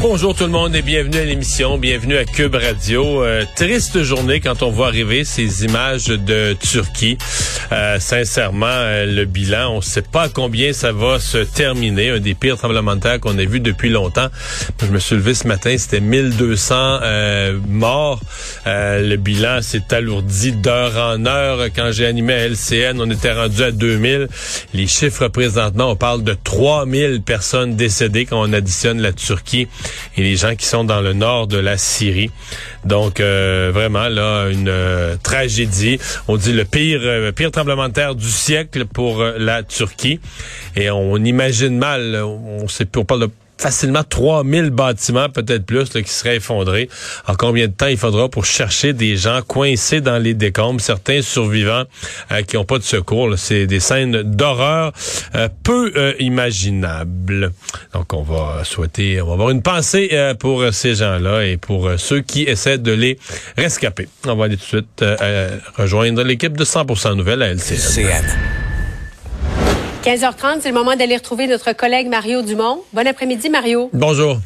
Bonjour tout le monde et bienvenue à l'émission, bienvenue à Cube Radio. Euh, triste journée quand on voit arriver ces images de Turquie. Euh, sincèrement, euh, le bilan, on ne sait pas combien ça va se terminer. Un des pires tremblements de terre qu'on a vu depuis longtemps. Je me suis levé ce matin, c'était 1200 morts. le bilan s'est alourdi d'heure en heure. Quand j'ai animé à LCN, on était rendu à 2000. Les chiffres présentement, on parle de 3000 personnes décédées quand on additionne la Turquie et les gens qui sont dans le nord de la Syrie. Donc euh, vraiment là une euh, tragédie. On dit le pire euh, pire tremblement du siècle pour la Turquie et on imagine mal. On sait on parle de facilement 3000 bâtiments, peut-être plus, qui seraient effondrés. En combien de temps il faudra pour chercher des gens coincés dans les décombres, certains survivants euh, qui n'ont pas de secours. C'est des scènes d'horreur euh, peu euh, imaginables. Donc on va souhaiter, on va avoir une pensée pour ces gens-là et pour ceux qui essaient de les rescaper. On va aller tout de suite rejoindre l'équipe de 100% Nouvelles à LCN. 15h30, c'est le moment d'aller retrouver notre collègue Mario Dumont. Bon après-midi, Mario. Bonjour.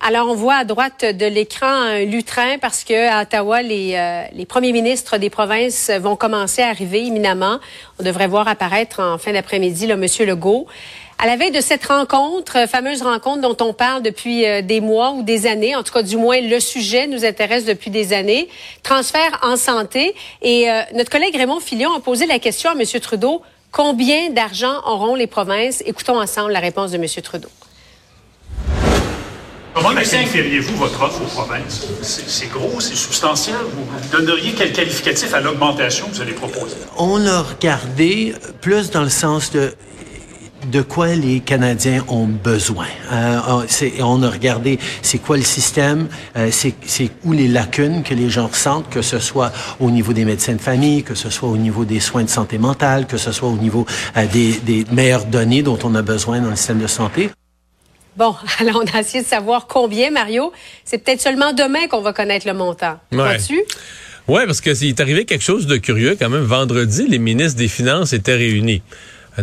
Alors, on voit à droite de l'écran un lutrin parce que à Ottawa, les, euh, les premiers ministres des provinces vont commencer à arriver imminemment. On devrait voir apparaître en fin d'après-midi le Monsieur Legault. À la veille de cette rencontre, euh, fameuse rencontre dont on parle depuis euh, des mois ou des années, en tout cas du moins le sujet nous intéresse depuis des années, transfert en santé. Et notre collègue Raymond Filion a posé la question à Monsieur Trudeau Combien d'argent auront les provinces? Écoutons ensemble la réponse de M. Trudeau. Comment qualifieriez-vous votre offre aux provinces? C'est gros, c'est substantiel. Vous donneriez quel qualificatif à l'augmentation que vous allez proposer? On a regardé plus dans le sens de de quoi les Canadiens ont besoin? Euh, on a regardé c'est quoi le système, euh, c'est où les lacunes que les gens ressentent, que ce soit au niveau des médecins de famille, que ce soit au niveau des soins de santé mentale, que ce soit au niveau euh, des, des meilleures données dont on a besoin dans le système de santé. Bon, alors on a essayé de savoir combien, Mario. C'est peut-être seulement demain qu'on va connaître le montant. Ouais. Oui, parce que est arrivé quelque chose de curieux quand même. Vendredi, les ministres des Finances étaient réunis.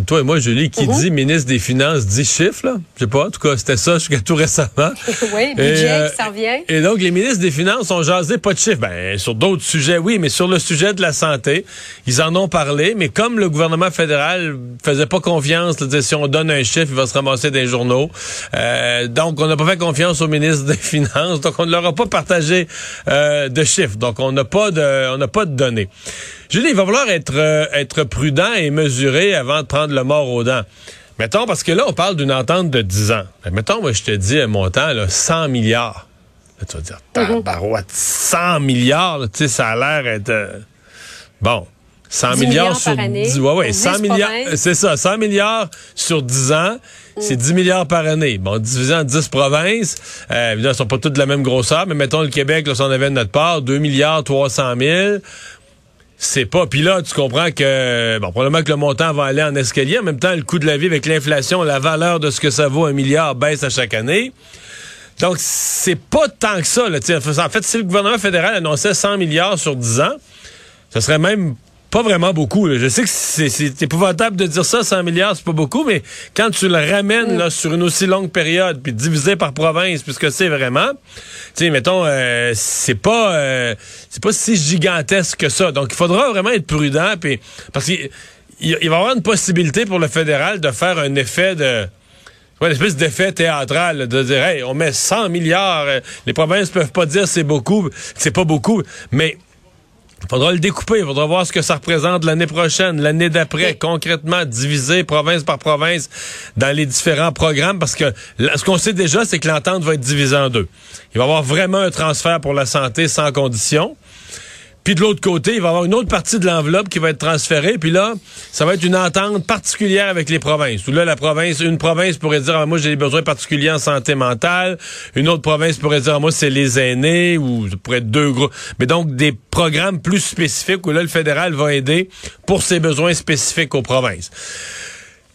Toi et moi, Julie, qui mhm. dit ministre des Finances dit chiffres, là? Je sais pas, en tout cas, c'était ça jusqu'à tout récemment. oui, budget, euh, ça revient. Et donc, les ministres des Finances ont jasé pas de chiffres. Ben, sur d'autres sujets, oui, mais sur le sujet de la santé, ils en ont parlé, mais comme le gouvernement fédéral faisait pas confiance, si on donne un chiffre, il va se ramasser des journaux. Euh, donc, on n'a pas fait confiance au ministre des Finances, donc on ne leur a pas partagé euh, de chiffres. Donc, on n'a pas de, on n'a pas de données. Julie, il va falloir être, euh, être prudent et mesuré avant de prendre le mort aux dents. Mettons, parce que là, on parle d'une entente de 10 ans. Mais mettons, moi, je te dis un montant, là, 100 milliards. Là, tu vas dire, mhm. tabarouette, 100 milliards, tu sais, ça a l'air être... Euh, bon, 100 milliards, sur 10 ouais, ouais, 100 milliards, c'est ça, 100 milliards sur 10 ans, c'est 10 milliards par année. Bon, divisé en 10 provinces, euh, évidemment, elles sont pas toutes de la même grosseur, mais mettons le Québec, là, si on avait de notre part, 2 milliards 300 000, c'est pas. Puis là, tu comprends que, bon, probablement que le montant va aller en escalier. En même temps, le coût de la vie avec l'inflation, la valeur de ce que ça vaut, un milliard, baisse à chaque année. Donc, c'est pas tant que ça. Là. En fait, si le gouvernement fédéral annonçait 100 milliards sur 10 ans, ce serait même pas vraiment beaucoup. Je sais que c'est épouvantable de dire ça, 100 milliards, c'est pas beaucoup, mais quand tu le ramènes là, sur une aussi longue période, puis divisé par province, puisque c'est vraiment, tu sais, mettons, euh, c'est pas euh, c'est pas si gigantesque que ça. Donc, il faudra vraiment être prudent, puis parce qu'il il va y avoir une possibilité pour le fédéral de faire un effet de une espèce d'effet théâtral, de dire, hey, on met 100 milliards, euh, les provinces peuvent pas dire c'est beaucoup, c'est pas beaucoup, mais faudra le découper, il faudra voir ce que ça représente l'année prochaine, l'année d'après, concrètement divisé province par province dans les différents programmes, parce que ce qu'on sait déjà, c'est que l'entente va être divisée en deux. Il va y avoir vraiment un transfert pour la santé sans condition. Puis de l'autre côté, il va y avoir une autre partie de l'enveloppe qui va être transférée. Puis là, ça va être une entente particulière avec les provinces. Où là, la province, une province pourrait dire, ah, moi, j'ai des besoins particuliers en santé mentale. Une autre province pourrait dire, ah, moi, c'est les aînés ou ça pourrait être deux groupes. Mais donc, des programmes plus spécifiques où là, le fédéral va aider pour ses besoins spécifiques aux provinces.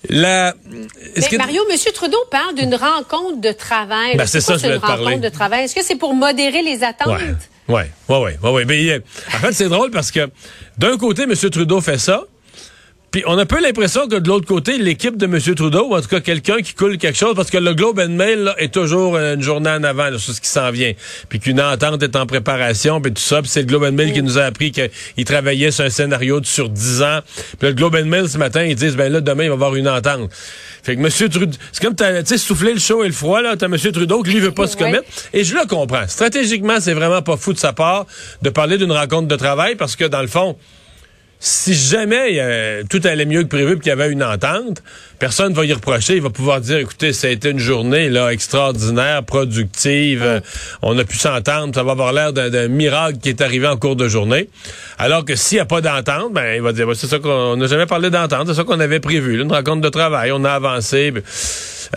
La... Mais Mario, M. Trudeau parle d'une rencontre de travail. Ben, c'est ça, je une rencontre de travail? Est-ce que c'est pour modérer les attentes? Oui, oui, oui. Ouais, ouais. Mais, en fait, c'est drôle parce que d'un côté, M. Trudeau fait ça, puis on a un peu l'impression que de l'autre côté, l'équipe de M. Trudeau, ou en tout cas quelqu'un qui coule quelque chose, parce que le Globe and Mail est toujours une journée en avant sur ce qui s'en vient, puis qu'une entente est en préparation, puis tout ça. Puis c'est le Globe and Mail qui nous a appris qu'il travaillait sur un scénario de sur 10 ans. Puis le Globe and Mail, ce matin, ils disent, ben là, demain, il va y avoir une entente. Fait que M. Trudeau, c'est comme, tu sais, souffler le chaud et le froid, là. T'as M. Trudeau qui, lui, veut pas se commettre. Et je le comprends. Stratégiquement, c'est vraiment pas fou de sa part de parler d'une rencontre de travail, parce que, dans le fond, si jamais euh, tout allait mieux que prévu qu'il y avait une entente, personne ne va y reprocher. Il va pouvoir dire, écoutez, ça a été une journée là extraordinaire, productive. Euh, on a pu s'entendre. Ça va avoir l'air d'un miracle qui est arrivé en cours de journée. Alors que s'il n'y a pas d'entente, ben il va dire, c'est ça qu'on n'a jamais parlé d'entente. C'est ça qu'on avait prévu. une rencontre de travail. On a avancé.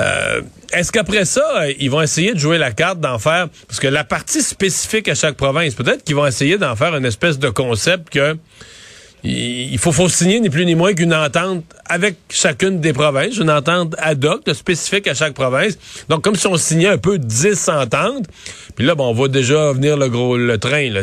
Euh, est-ce qu'après ça, ils vont essayer de jouer la carte d'en faire parce que la partie spécifique à chaque province, peut-être qu'ils vont essayer d'en faire une espèce de concept que il faut, faut signer ni plus ni moins qu'une entente avec chacune des provinces, une entente ad hoc, spécifique à chaque province. Donc, comme si on signait un peu 10 ententes. Puis là, bon, on voit déjà venir le gros le train, là,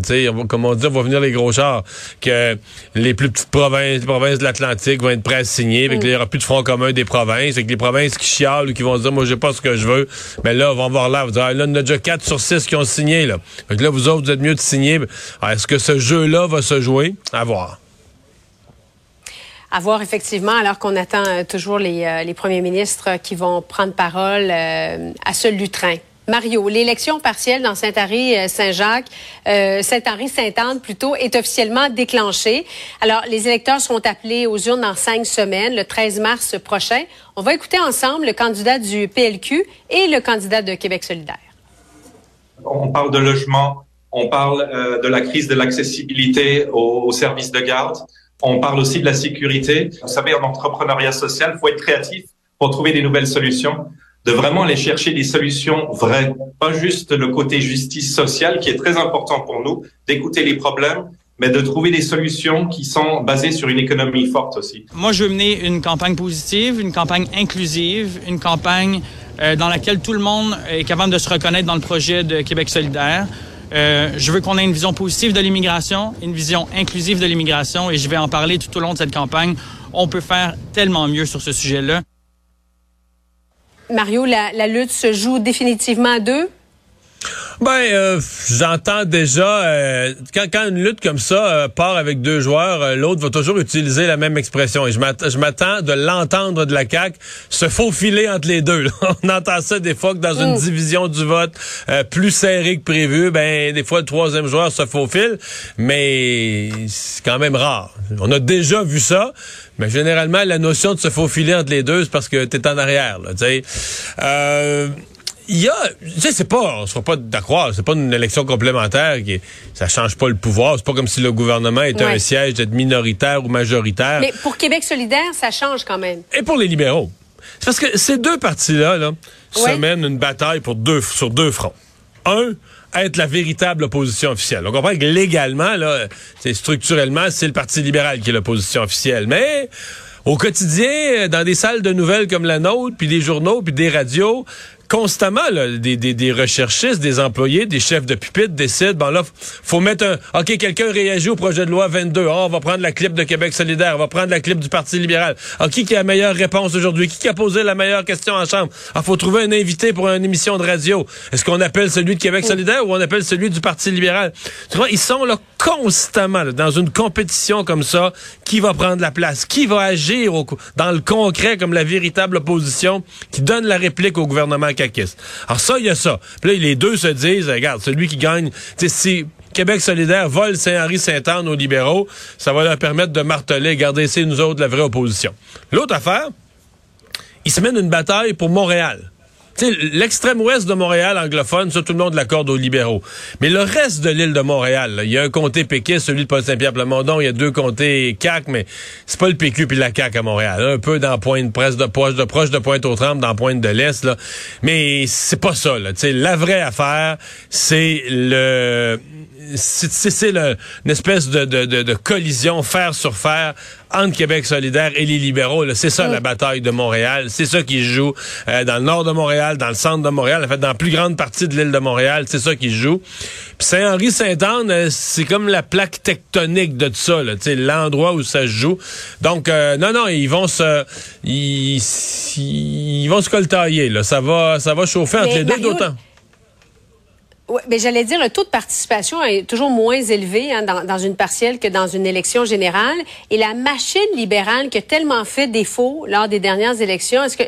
comme on dit, on va venir les gros chars, que les plus petites provinces, les provinces de l'Atlantique vont être prêtes à signer, avec mm. il n'y aura plus de front commun des provinces, avec les provinces qui chialent ou qui vont dire, moi, j'ai pas ce que je veux. Mais là, on va voir là, vous dire, ah, là, on a déjà 4 sur 6 qui ont signé, là. Fait que là, vous autres, vous êtes mieux de signer. Est-ce que ce jeu-là va se jouer? À voir à voir effectivement, alors qu'on attend euh, toujours les, euh, les, premiers ministres qui vont prendre parole euh, à ce lutrin. Mario, l'élection partielle dans Saint-Henri-Saint-Jacques, Saint-Henri-Sainte-Anne plutôt, est officiellement déclenchée. Alors, les électeurs seront appelés aux urnes dans cinq semaines, le 13 mars prochain. On va écouter ensemble le candidat du PLQ et le candidat de Québec solidaire. On parle de logement, on parle de la crise de l'accessibilité aux services de garde. On parle aussi de la sécurité. Vous savez, en entrepreneuriat social, il faut être créatif pour trouver des nouvelles solutions, de vraiment aller chercher des solutions vraies, pas juste le côté justice sociale qui est très important pour nous, d'écouter les problèmes, mais de trouver des solutions qui sont basées sur une économie forte aussi. Moi, je veux mener une campagne positive, une campagne inclusive, une campagne euh, dans laquelle tout le monde est capable de se reconnaître dans le projet de Québec solidaire. Euh, je veux qu'on ait une vision positive de l'immigration, une vision inclusive de l'immigration, et je vais en parler tout au long de cette campagne. On peut faire tellement mieux sur ce sujet-là. Mario, la, la lutte se joue définitivement à deux? Ben, euh, j'entends déjà euh, quand, quand une lutte comme ça euh, part avec deux joueurs, l'autre va toujours utiliser la même expression. Et je m'attends de l'entendre de la CAC se faufiler entre les deux. On entend ça des fois que dans une mm. division du vote plus serrée que prévu, ben des fois le troisième joueur se faufile, mais c'est quand même rare. On a déjà vu ça. Mais généralement, la notion de se faufiler entre les deux, c'est parce que t'es en arrière. Là, euh, il y a, tu sais, c'est pas, on se pas d'accord, c'est pas une élection complémentaire qui, ça change pas le pouvoir. C'est pas comme si le gouvernement était un siège d'être minoritaire ou majoritaire. Mais pour Québec solidaire, ça change quand même. Et pour les libéraux. C'est parce que ces deux partis-là, là, se mènent une bataille pour deux, sur deux fronts. Un, être la véritable opposition officielle. On comprend que légalement, là, c'est structurellement, c'est le Parti libéral qui est l'opposition officielle. Mais au quotidien, dans des salles de nouvelles comme la nôtre, puis des journaux, puis des radios, constamment des, des, des, recherchistes, des employés, des chefs de pupitre décident, bon là, faut mettre un... OK, quelqu'un réagit au projet de loi 22. Ah, on va prendre la clip de Québec solidaire, on va prendre la clip du Parti libéral. Ah, qui, qui a la meilleure réponse aujourd'hui? Qui, qui a posé la meilleure question en chambre? Ah, faut trouver un invité pour une émission de radio. Est-ce qu'on appelle celui de Québec solidaire ou on appelle celui du Parti libéral? Tu vois, ils sont là constamment dans une compétition comme ça. Qui va prendre la place? Qui va agir dans le concret comme la véritable opposition qui donne la réplique au gouvernement alors ça, il y a ça. Puis là, les deux se disent, regarde, celui qui gagne, si Québec solidaire vole Saint-Henri-Saint-Anne aux libéraux, ça va leur permettre de marteler, garder c'est nous autres la vraie opposition. L'autre affaire, ils se mènent une bataille pour Montréal. L'extrême ouest de Montréal anglophone, ça, tout le monde l'accorde aux libéraux. Mais le reste de l'île de Montréal, il y a un comté péquiste, celui de Paul-Saint-Pierre-Plamondon, il y a deux comtés CAC, mais c'est pas le PQ puis la CAC à Montréal. Un peu dans Pointe presse de proche de proche de Pointe-aux-Trembles, dans Pointe de l'Est, là. Mais c'est pas ça, là. la vraie affaire, c'est le c'est une espèce de, collision fer sur fer entre Québec solidaire et les libéraux. C'est ça la bataille de Montréal. C'est ça qui se joue euh, dans le nord de Montréal, dans le centre de Montréal, en fait dans la plus grande partie de l'île de Montréal. C'est ça qui se joue. Puis Saint-Henri-Saint-Anne, euh, c'est comme la plaque tectonique de tout ça, l'endroit où ça se joue. Donc euh, non, non, ils vont se ils, ils vont se coltailler. Là. Ça va ça va chauffer entre les deux d'autant. Oui, mais j'allais dire, le taux de participation est toujours moins élevé hein, dans, dans, une partielle que dans une élection générale. Et la machine libérale qui a tellement fait défaut lors des dernières élections, est-ce que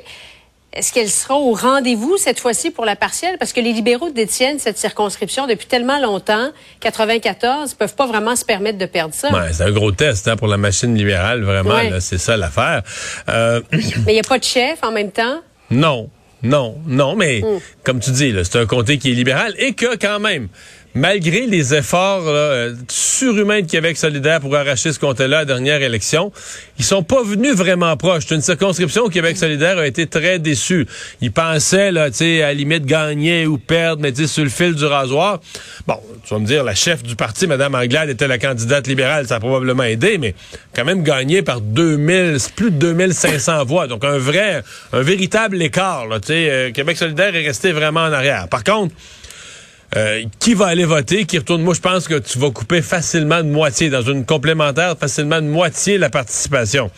est-ce qu'elle sera au rendez-vous cette fois-ci pour la partielle? Parce que les libéraux détiennent cette circonscription depuis tellement longtemps, 94, ils peuvent pas vraiment se permettre de perdre ça. Ouais, c'est un gros test hein, pour la machine libérale, vraiment. C'est ça l'affaire. Euh... Mais il n'y a pas de chef en même temps? Non. Non, non, mais mm. comme tu dis, c'est un comté qui est libéral et que quand même, malgré les efforts là, surhumains de Québec solidaire pour arracher ce comté-là à la dernière élection, ils sont pas venus vraiment proches. C'est une circonscription où Québec solidaire a été très déçu. Ils pensaient, là, tu à la limite gagner ou perdre, mais tu sur le fil du rasoir. Bon, tu vas me dire, la chef du parti, Mme Anglade, était la candidate libérale. Ça a probablement aidé, mais quand même gagné par 2000, plus de 2500 voix. Donc, un vrai, un véritable écart, là. Euh, Québec solidaire est resté vraiment en arrière. Par contre, euh, qui va aller voter, qui retourne? Moi, je pense que tu vas couper facilement de moitié, dans une complémentaire, facilement de moitié la participation.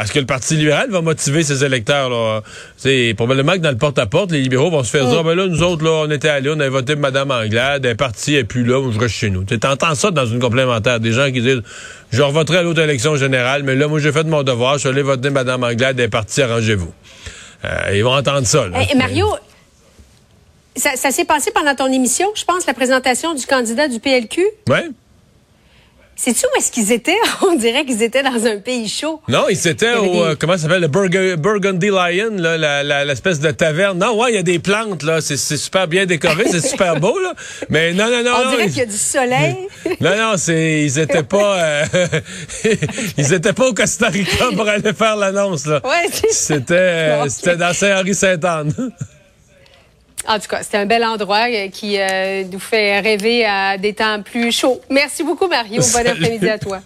Est-ce que le Parti libéral va motiver ses électeurs? Là? C'est probablement que dans le porte-à-porte, les libéraux vont se faire dire, oh. ben là, nous autres, là, on était allés, on avait voté pour Mme Anglade, un parti est plus là, je reste chez nous. Tu entends ça dans une complémentaire, des gens qui disent, je revoterai à l'autre élection générale, mais là, moi, j'ai fait mon devoir, je suis allé voter Mme Anglade, un parti, arrangez-vous. Euh, ils vont entendre ça. Là. Eh, Mario, ça, ça s'est passé pendant ton émission, je pense, la présentation du candidat du PLQ? Oui. Sais-tu où est-ce qu'ils étaient? On dirait qu'ils étaient dans un pays chaud. Non, ils étaient au, euh, comment ça s'appelle, le Burgundy Lion, là, l'espèce de taverne. Non, ouais, il y a des plantes, là. C'est super bien décoré, c'est super beau, là. Mais non, non, non. On dirait qu'il y a du soleil. non, non, c'est, ils étaient pas, euh, ils étaient pas au Costa Rica pour aller faire l'annonce, là. Ouais, c'était, euh, c'était dans Saint-Henri-Sainte-Anne. En tout cas, c'est un bel endroit euh, qui euh, nous fait rêver à des temps plus chauds. Merci beaucoup, Mario. Bon après-midi à toi.